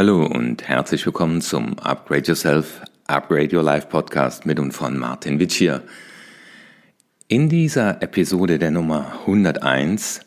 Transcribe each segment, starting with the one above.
Hallo und herzlich willkommen zum Upgrade Yourself, Upgrade Your Life Podcast mit und von Martin Witsch hier. In dieser Episode der Nummer 101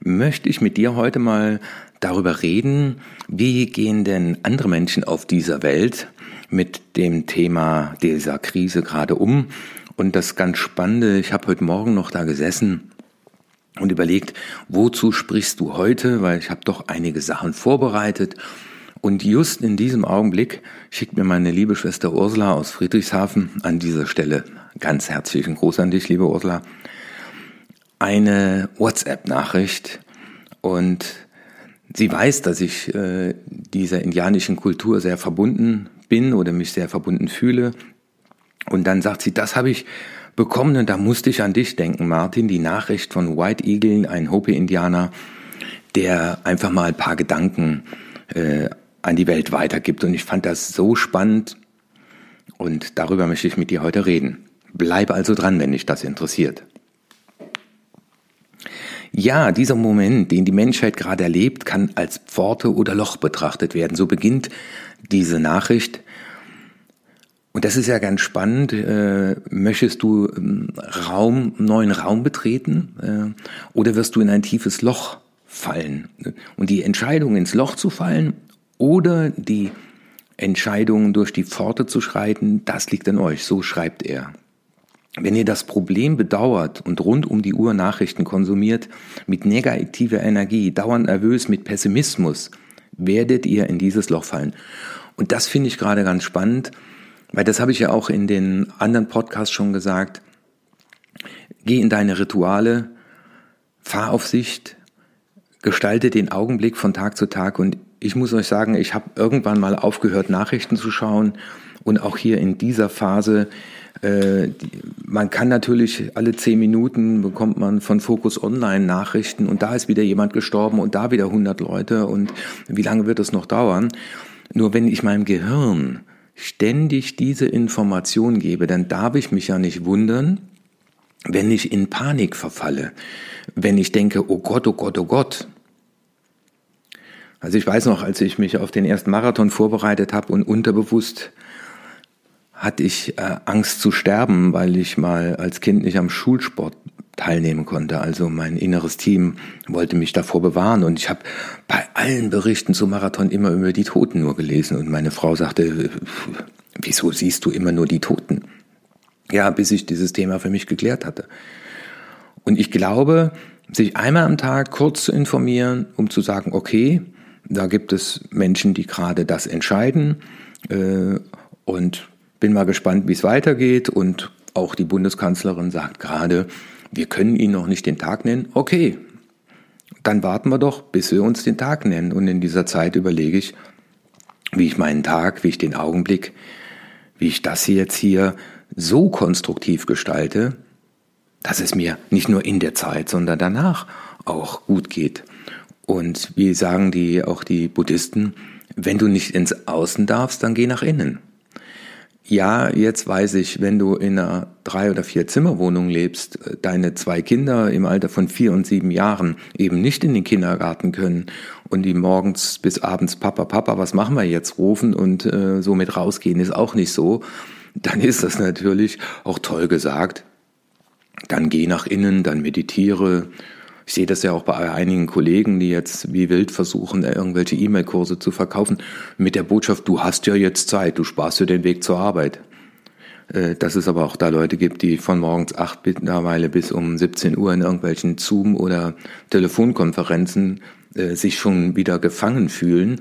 möchte ich mit dir heute mal darüber reden, wie gehen denn andere Menschen auf dieser Welt mit dem Thema dieser Krise gerade um. Und das ganz Spannende, ich habe heute Morgen noch da gesessen und überlegt, wozu sprichst du heute, weil ich habe doch einige Sachen vorbereitet. Und just in diesem Augenblick schickt mir meine liebe Schwester Ursula aus Friedrichshafen an dieser Stelle ganz herzlichen Gruß an dich, liebe Ursula, eine WhatsApp-Nachricht und sie weiß, dass ich äh, dieser indianischen Kultur sehr verbunden bin oder mich sehr verbunden fühle. Und dann sagt sie, das habe ich bekommen und da musste ich an dich denken, Martin, die Nachricht von White Eagle, ein Hopi-Indianer, der einfach mal ein paar Gedanken äh, an die Welt weitergibt. Und ich fand das so spannend und darüber möchte ich mit dir heute reden. Bleib also dran, wenn dich das interessiert. Ja, dieser Moment, den die Menschheit gerade erlebt, kann als Pforte oder Loch betrachtet werden. So beginnt diese Nachricht. Und das ist ja ganz spannend. Äh, möchtest du ähm, Raum, neuen Raum betreten äh, oder wirst du in ein tiefes Loch fallen? Und die Entscheidung, ins Loch zu fallen oder die Entscheidung, durch die Pforte zu schreiten, das liegt an euch. So schreibt er. Wenn ihr das Problem bedauert und rund um die Uhr Nachrichten konsumiert, mit negativer Energie, dauernd nervös, mit Pessimismus, werdet ihr in dieses Loch fallen. Und das finde ich gerade ganz spannend, weil das habe ich ja auch in den anderen Podcasts schon gesagt. Geh in deine Rituale, fahr auf Sicht, gestalte den Augenblick von Tag zu Tag und ich muss euch sagen, ich habe irgendwann mal aufgehört, Nachrichten zu schauen und auch hier in dieser Phase äh, man kann natürlich alle zehn Minuten bekommt man von Focus Online Nachrichten und da ist wieder jemand gestorben und da wieder 100 Leute und wie lange wird es noch dauern? Nur wenn ich meinem Gehirn ständig diese Information gebe, dann darf ich mich ja nicht wundern, wenn ich in Panik verfalle, wenn ich denke, oh Gott, oh Gott, oh Gott. Also ich weiß noch, als ich mich auf den ersten Marathon vorbereitet habe und unterbewusst hatte ich äh, Angst zu sterben, weil ich mal als Kind nicht am Schulsport teilnehmen konnte. Also mein inneres Team wollte mich davor bewahren und ich habe bei allen Berichten zum Marathon immer über die Toten nur gelesen und meine Frau sagte, wieso siehst du immer nur die Toten? Ja, bis ich dieses Thema für mich geklärt hatte. Und ich glaube, sich einmal am Tag kurz zu informieren, um zu sagen, okay, da gibt es Menschen, die gerade das entscheiden äh, und bin mal gespannt, wie es weitergeht. Und auch die Bundeskanzlerin sagt gerade, wir können Ihnen noch nicht den Tag nennen. Okay, dann warten wir doch, bis wir uns den Tag nennen. Und in dieser Zeit überlege ich, wie ich meinen Tag, wie ich den Augenblick, wie ich das jetzt hier so konstruktiv gestalte, dass es mir nicht nur in der Zeit, sondern danach auch gut geht. Und wie sagen die auch die Buddhisten, wenn du nicht ins Außen darfst, dann geh nach innen. Ja, jetzt weiß ich, wenn du in einer drei oder vier Zimmerwohnung lebst, äh, deine zwei Kinder im Alter von vier und sieben Jahren eben nicht in den Kindergarten können und die morgens bis abends Papa, Papa, was machen wir jetzt rufen und äh, so mit rausgehen ist auch nicht so, dann ist das natürlich auch toll gesagt. Dann geh nach innen, dann meditiere, ich sehe das ja auch bei einigen Kollegen, die jetzt wie wild versuchen, irgendwelche E-Mail-Kurse zu verkaufen, mit der Botschaft, du hast ja jetzt Zeit, du sparst dir den Weg zur Arbeit. Äh, dass es aber auch da Leute gibt, die von morgens acht mittlerweile bis um 17 Uhr in irgendwelchen Zoom- oder Telefonkonferenzen äh, sich schon wieder gefangen fühlen,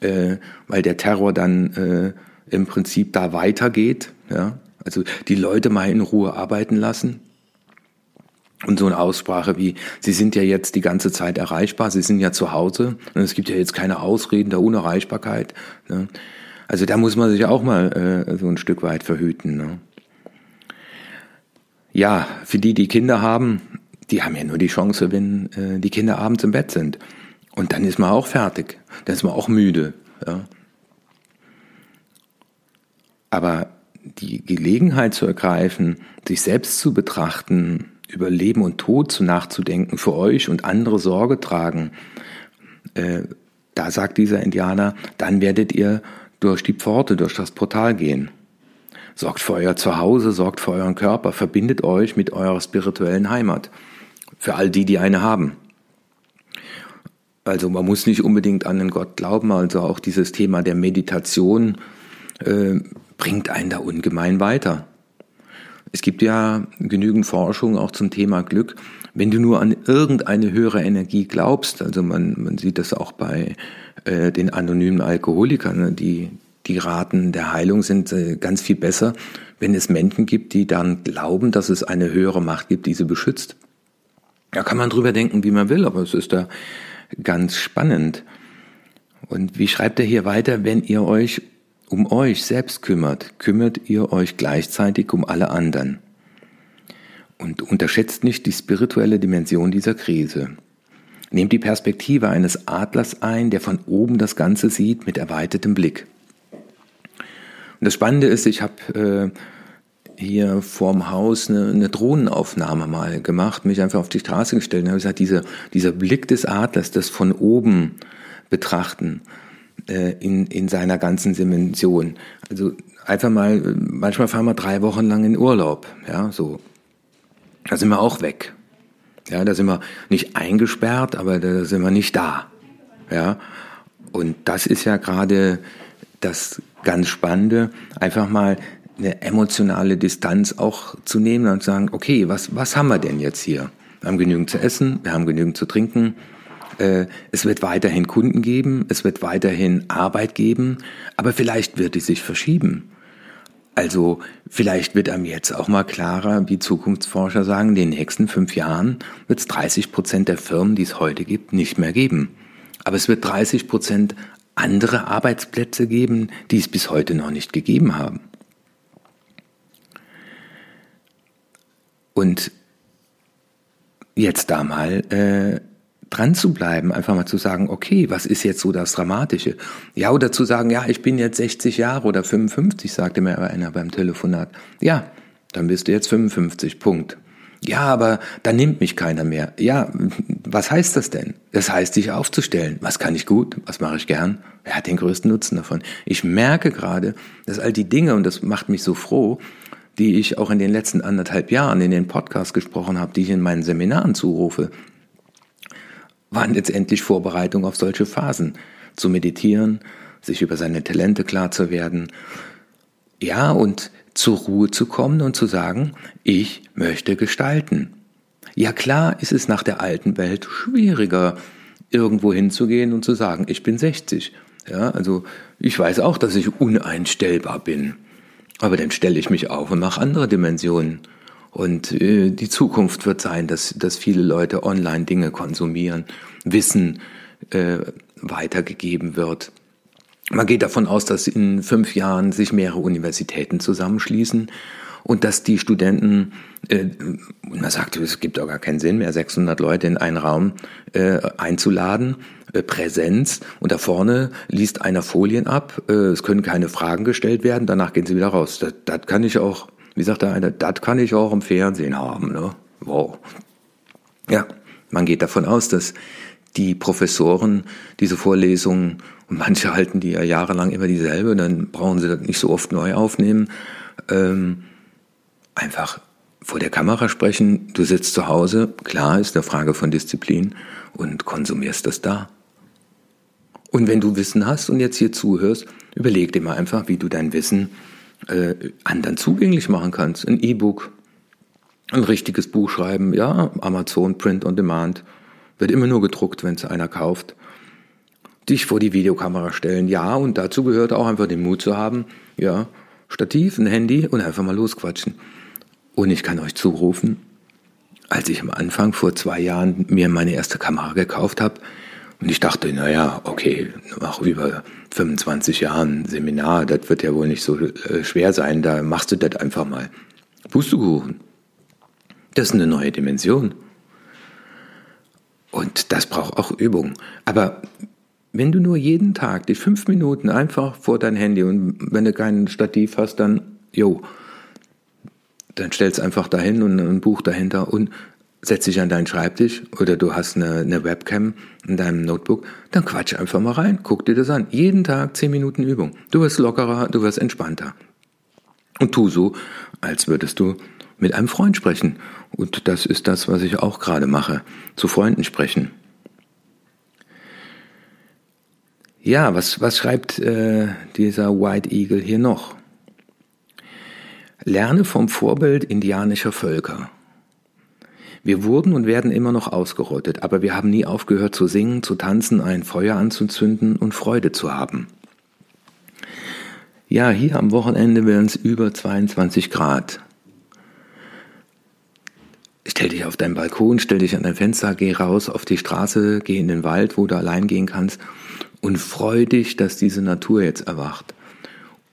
äh, weil der Terror dann im Prinzip da weitergeht. Ja? Also die Leute mal in Ruhe arbeiten lassen, und so eine Aussprache wie, Sie sind ja jetzt die ganze Zeit erreichbar, Sie sind ja zu Hause und es gibt ja jetzt keine Ausreden der Unerreichbarkeit. Ne? Also da muss man sich auch mal äh, so ein Stück weit verhüten. Ne? Ja, für die, die Kinder haben, die haben ja nur die Chance, wenn äh, die Kinder abends im Bett sind. Und dann ist man auch fertig, dann ist man auch müde. Ja? Aber die Gelegenheit zu ergreifen, sich selbst zu betrachten, über Leben und Tod zu nachzudenken, für euch und andere Sorge tragen, äh, da sagt dieser Indianer, dann werdet ihr durch die Pforte, durch das Portal gehen. Sorgt für euer Zuhause, sorgt für euren Körper, verbindet euch mit eurer spirituellen Heimat. Für all die, die eine haben. Also man muss nicht unbedingt an den Gott glauben, also auch dieses Thema der Meditation äh, bringt einen da ungemein weiter. Es gibt ja genügend Forschung auch zum Thema Glück. Wenn du nur an irgendeine höhere Energie glaubst, also man, man sieht das auch bei äh, den anonymen Alkoholikern, ne, die, die Raten der Heilung sind äh, ganz viel besser, wenn es Menschen gibt, die dann glauben, dass es eine höhere Macht gibt, die sie beschützt. Da kann man drüber denken, wie man will, aber es ist da ganz spannend. Und wie schreibt er hier weiter, wenn ihr euch um euch selbst kümmert, kümmert ihr euch gleichzeitig um alle anderen. Und unterschätzt nicht die spirituelle Dimension dieser Krise. Nehmt die Perspektive eines Adlers ein, der von oben das Ganze sieht mit erweitertem Blick. Und das Spannende ist, ich habe äh, hier vorm Haus eine, eine, Drohnenaufnahme mal gemacht, mich einfach auf die Straße gestellt und habe gesagt, dieser, dieser Blick des Adlers, das von oben betrachten, äh, in, in seiner ganzen Dimension. Also einfach mal, manchmal fahren wir drei Wochen lang in Urlaub, ja, so. Da sind wir auch weg. Ja, da sind wir nicht eingesperrt, aber da sind wir nicht da. Ja, und das ist ja gerade das ganz Spannende, einfach mal eine emotionale Distanz auch zu nehmen und zu sagen, okay, was, was haben wir denn jetzt hier? Wir haben genügend zu essen, wir haben genügend zu trinken, es wird weiterhin Kunden geben, es wird weiterhin Arbeit geben, aber vielleicht wird die sich verschieben. Also vielleicht wird einem jetzt auch mal klarer, wie Zukunftsforscher sagen, in den nächsten fünf Jahren wird es 30 Prozent der Firmen, die es heute gibt, nicht mehr geben. Aber es wird 30 Prozent andere Arbeitsplätze geben, die es bis heute noch nicht gegeben haben. Und jetzt da mal äh, dran zu bleiben, einfach mal zu sagen, okay, was ist jetzt so das Dramatische? Ja, oder zu sagen, ja, ich bin jetzt 60 Jahre oder 55, sagte mir einer beim Telefonat. Ja, dann bist du jetzt 55, Punkt. Ja, aber dann nimmt mich keiner mehr. Ja, was heißt das denn? Das heißt, dich aufzustellen. Was kann ich gut? Was mache ich gern? Wer hat den größten Nutzen davon? Ich merke gerade, dass all die Dinge, und das macht mich so froh, die ich auch in den letzten anderthalb Jahren in den Podcasts gesprochen habe, die ich in meinen Seminaren zurufe, waren letztendlich Vorbereitung auf solche Phasen. Zu meditieren, sich über seine Talente klar zu werden. Ja, und zur Ruhe zu kommen und zu sagen, ich möchte gestalten. Ja klar ist es nach der alten Welt schwieriger, irgendwo hinzugehen und zu sagen, ich bin 60. Ja, also ich weiß auch, dass ich uneinstellbar bin. Aber dann stelle ich mich auf und mache andere Dimensionen. Und äh, die Zukunft wird sein, dass, dass viele Leute online Dinge konsumieren, Wissen äh, weitergegeben wird. Man geht davon aus, dass in fünf Jahren sich mehrere Universitäten zusammenschließen und dass die Studenten, äh, man sagt, es gibt auch gar keinen Sinn mehr, 600 Leute in einen Raum äh, einzuladen, äh, Präsenz und da vorne liest einer Folien ab, äh, es können keine Fragen gestellt werden, danach gehen sie wieder raus. Das, das kann ich auch wie sagt der eine, das kann ich auch im Fernsehen haben. Ne? Wow. Ja, man geht davon aus, dass die Professoren diese Vorlesungen, und manche halten die ja jahrelang immer dieselbe, dann brauchen sie das nicht so oft neu aufnehmen, ähm, einfach vor der Kamera sprechen, du sitzt zu Hause, klar ist eine Frage von Disziplin und konsumierst das da. Und wenn du Wissen hast und jetzt hier zuhörst, überleg dir mal einfach, wie du dein Wissen äh, anderen zugänglich machen kannst. Ein E-Book, ein richtiges Buch schreiben, ja, Amazon, Print on Demand, wird immer nur gedruckt, wenn es einer kauft. Dich vor die Videokamera stellen, ja, und dazu gehört auch einfach den Mut zu haben, ja, Stativ, ein Handy und einfach mal losquatschen. Und ich kann euch zurufen, als ich am Anfang vor zwei Jahren mir meine erste Kamera gekauft habe, und ich dachte, naja, okay, nach über 25 Jahren Seminar, das wird ja wohl nicht so äh, schwer sein, da machst du das einfach mal. Pustekuchen. Das ist eine neue Dimension. Und das braucht auch Übung. Aber wenn du nur jeden Tag die fünf Minuten einfach vor dein Handy und wenn du kein Stativ hast, dann, jo, dann stellst einfach dahin und ein Buch dahinter und setz dich an deinen Schreibtisch oder du hast eine, eine Webcam in deinem Notebook, dann quatsch einfach mal rein, guck dir das an. Jeden Tag zehn Minuten Übung. Du wirst lockerer, du wirst entspannter. Und tu so, als würdest du mit einem Freund sprechen. Und das ist das, was ich auch gerade mache. Zu Freunden sprechen. Ja, was, was schreibt äh, dieser White Eagle hier noch? Lerne vom Vorbild indianischer Völker. Wir wurden und werden immer noch ausgerottet, aber wir haben nie aufgehört zu singen, zu tanzen, ein Feuer anzuzünden und Freude zu haben. Ja, hier am Wochenende werden es über 22 Grad. Stell dich auf deinen Balkon, stell dich an dein Fenster, geh raus auf die Straße, geh in den Wald, wo du allein gehen kannst und freu dich, dass diese Natur jetzt erwacht.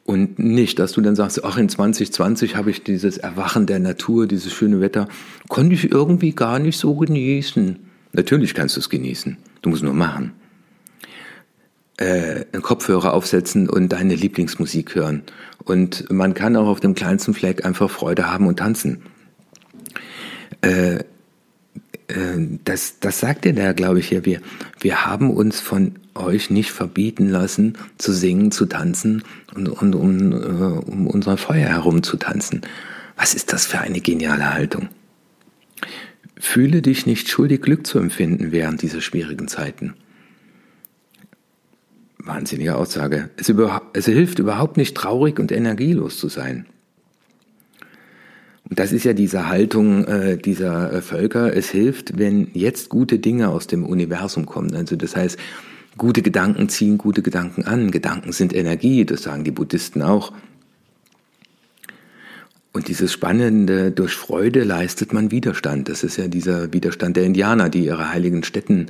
Und nicht, dass du dann sagst, ach, in 2020 habe ich dieses Erwachen der Natur, dieses schöne Wetter, konnte ich irgendwie gar nicht so genießen. Natürlich kannst du es genießen. Du musst nur machen. Äh, einen Kopfhörer aufsetzen und deine Lieblingsmusik hören. Und man kann auch auf dem kleinsten Fleck einfach Freude haben und tanzen. Äh, das, das sagt er da, glaube ich, hier. Wir, wir haben uns von euch nicht verbieten lassen, zu singen, zu tanzen und, und um, äh, um unser Feuer herum zu tanzen. Was ist das für eine geniale Haltung? Fühle dich nicht schuldig, Glück zu empfinden während dieser schwierigen Zeiten. Wahnsinnige Aussage. Es, über, es hilft überhaupt nicht, traurig und energielos zu sein. Und das ist ja diese Haltung äh, dieser äh, Völker. Es hilft, wenn jetzt gute Dinge aus dem Universum kommen. Also das heißt, gute Gedanken ziehen gute Gedanken an. Gedanken sind Energie, das sagen die Buddhisten auch. Und dieses Spannende, durch Freude leistet man Widerstand. Das ist ja dieser Widerstand der Indianer, die ihre heiligen Städten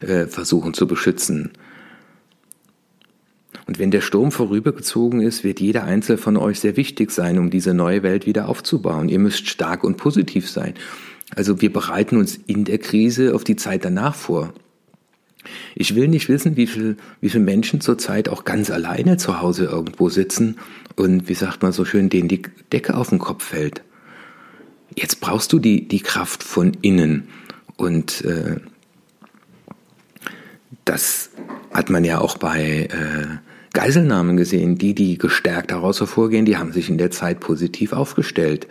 äh, versuchen zu beschützen. Und wenn der Sturm vorübergezogen ist, wird jeder Einzelne von euch sehr wichtig sein, um diese neue Welt wieder aufzubauen. Ihr müsst stark und positiv sein. Also wir bereiten uns in der Krise auf die Zeit danach vor. Ich will nicht wissen, wie viel, wie viele Menschen zurzeit auch ganz alleine zu Hause irgendwo sitzen und wie sagt man so schön, denen die Decke auf den Kopf fällt. Jetzt brauchst du die, die Kraft von innen und äh, das hat man ja auch bei äh, Geiselnahmen gesehen. Die, die gestärkt daraus hervorgehen, die haben sich in der Zeit positiv aufgestellt.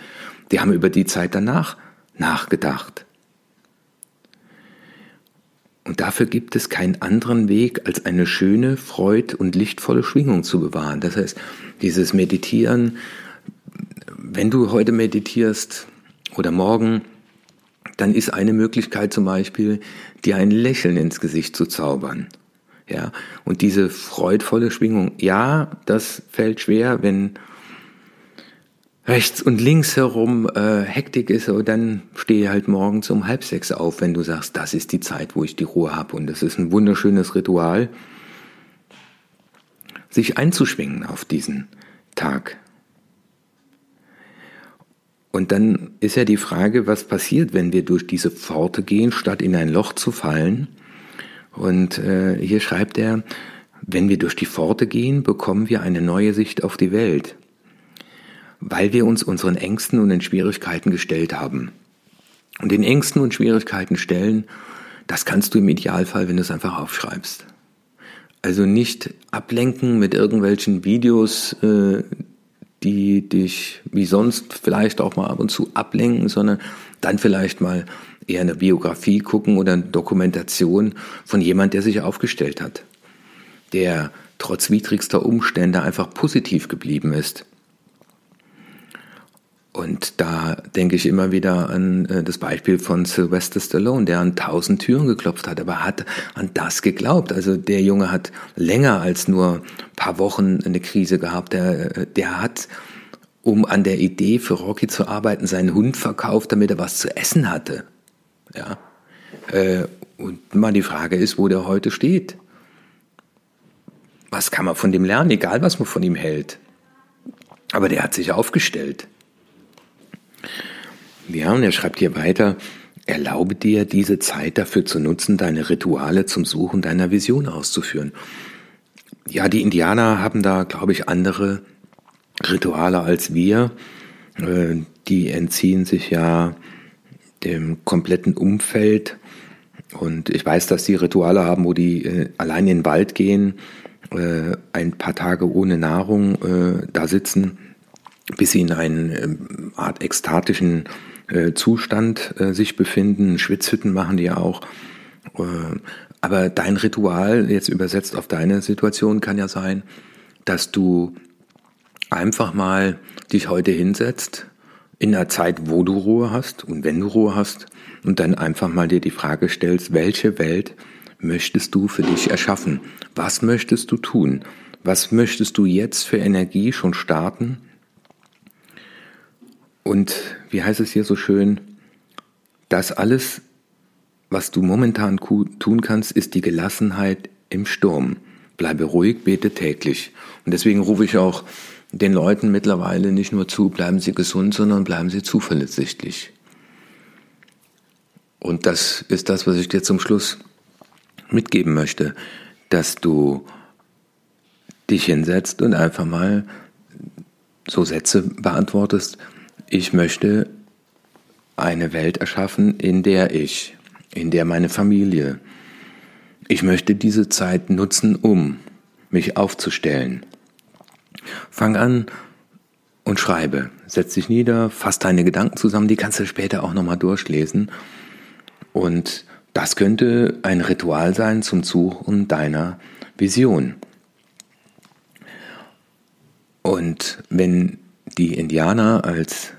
Die haben über die Zeit danach nachgedacht. Und dafür gibt es keinen anderen Weg, als eine schöne, freud- und lichtvolle Schwingung zu bewahren. Das heißt, dieses Meditieren, wenn du heute meditierst oder morgen, dann ist eine Möglichkeit zum Beispiel, dir ein Lächeln ins Gesicht zu zaubern. Ja, und diese freudvolle Schwingung, ja, das fällt schwer, wenn rechts und links herum äh, Hektik ist, aber dann stehe halt morgens um halb sechs auf, wenn du sagst, das ist die Zeit, wo ich die Ruhe habe. Und das ist ein wunderschönes Ritual, sich einzuschwingen auf diesen Tag. Und dann ist ja die Frage, was passiert, wenn wir durch diese Pforte gehen, statt in ein Loch zu fallen und äh, hier schreibt er, wenn wir durch die Pforte gehen, bekommen wir eine neue Sicht auf die Welt, weil wir uns unseren Ängsten und den Schwierigkeiten gestellt haben. Und den Ängsten und Schwierigkeiten stellen, das kannst du im Idealfall, wenn du es einfach aufschreibst. Also nicht ablenken mit irgendwelchen Videos, äh, die dich wie sonst vielleicht auch mal ab und zu ablenken, sondern dann vielleicht mal eher eine Biografie gucken oder eine Dokumentation von jemand, der sich aufgestellt hat, der trotz widrigster Umstände einfach positiv geblieben ist. Und da denke ich immer wieder an äh, das Beispiel von Sylvester Stallone, der an tausend Türen geklopft hat, aber hat an das geglaubt. Also der Junge hat länger als nur ein paar Wochen eine Krise gehabt. Der, äh, der hat, um an der Idee für Rocky zu arbeiten, seinen Hund verkauft, damit er was zu essen hatte. Ja? Äh, und mal die Frage ist, wo der heute steht. Was kann man von dem lernen, egal was man von ihm hält. Aber der hat sich aufgestellt. Ja, und er schreibt hier weiter, erlaube dir diese Zeit dafür zu nutzen, deine Rituale zum Suchen deiner Vision auszuführen. Ja, die Indianer haben da, glaube ich, andere Rituale als wir. Äh, die entziehen sich ja dem kompletten Umfeld. Und ich weiß, dass die Rituale haben, wo die äh, allein in den Wald gehen, äh, ein paar Tage ohne Nahrung da sitzen, bis sie in einen äh, Art ekstatischen äh, Zustand äh, sich befinden. Schwitzhütten machen die ja auch. Äh, aber dein Ritual, jetzt übersetzt auf deine Situation, kann ja sein, dass du einfach mal dich heute hinsetzt, in einer Zeit, wo du Ruhe hast und wenn du Ruhe hast, und dann einfach mal dir die Frage stellst, welche Welt möchtest du für dich erschaffen? Was möchtest du tun? Was möchtest du jetzt für Energie schon starten? Und wie heißt es hier so schön, das alles, was du momentan tun kannst, ist die Gelassenheit im Sturm. Bleibe ruhig, bete täglich. Und deswegen rufe ich auch den Leuten mittlerweile nicht nur zu, bleiben sie gesund, sondern bleiben sie zuversichtlich. Und das ist das, was ich dir zum Schluss mitgeben möchte, dass du dich hinsetzt und einfach mal so Sätze beantwortest. Ich möchte eine Welt erschaffen, in der ich, in der meine Familie, ich möchte diese Zeit nutzen, um mich aufzustellen. Fang an und schreibe. Setz dich nieder, fass deine Gedanken zusammen, die kannst du später auch nochmal durchlesen. Und das könnte ein Ritual sein zum Suchen deiner Vision. Und wenn die Indianer als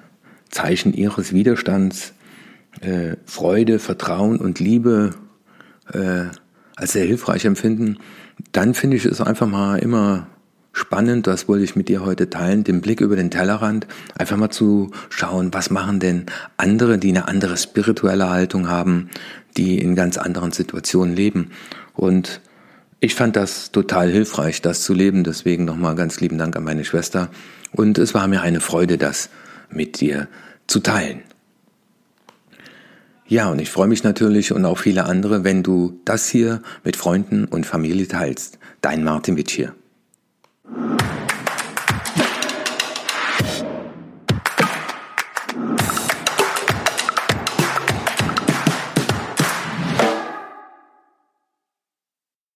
Zeichen ihres Widerstands äh, Freude, Vertrauen und Liebe äh, als sehr hilfreich empfinden, dann finde ich es einfach mal immer spannend, das wollte ich mit dir heute teilen, den Blick über den Tellerrand, einfach mal zu schauen, was machen denn andere, die eine andere spirituelle Haltung haben, die in ganz anderen Situationen leben. Und ich fand das total hilfreich, das zu leben. Deswegen nochmal ganz lieben Dank an meine Schwester. Und es war mir eine Freude, das mit dir zu teilen. Ja, und ich freue mich natürlich und auch viele andere, wenn du das hier mit Freunden und Familie teilst. Dein Martin Witsch hier.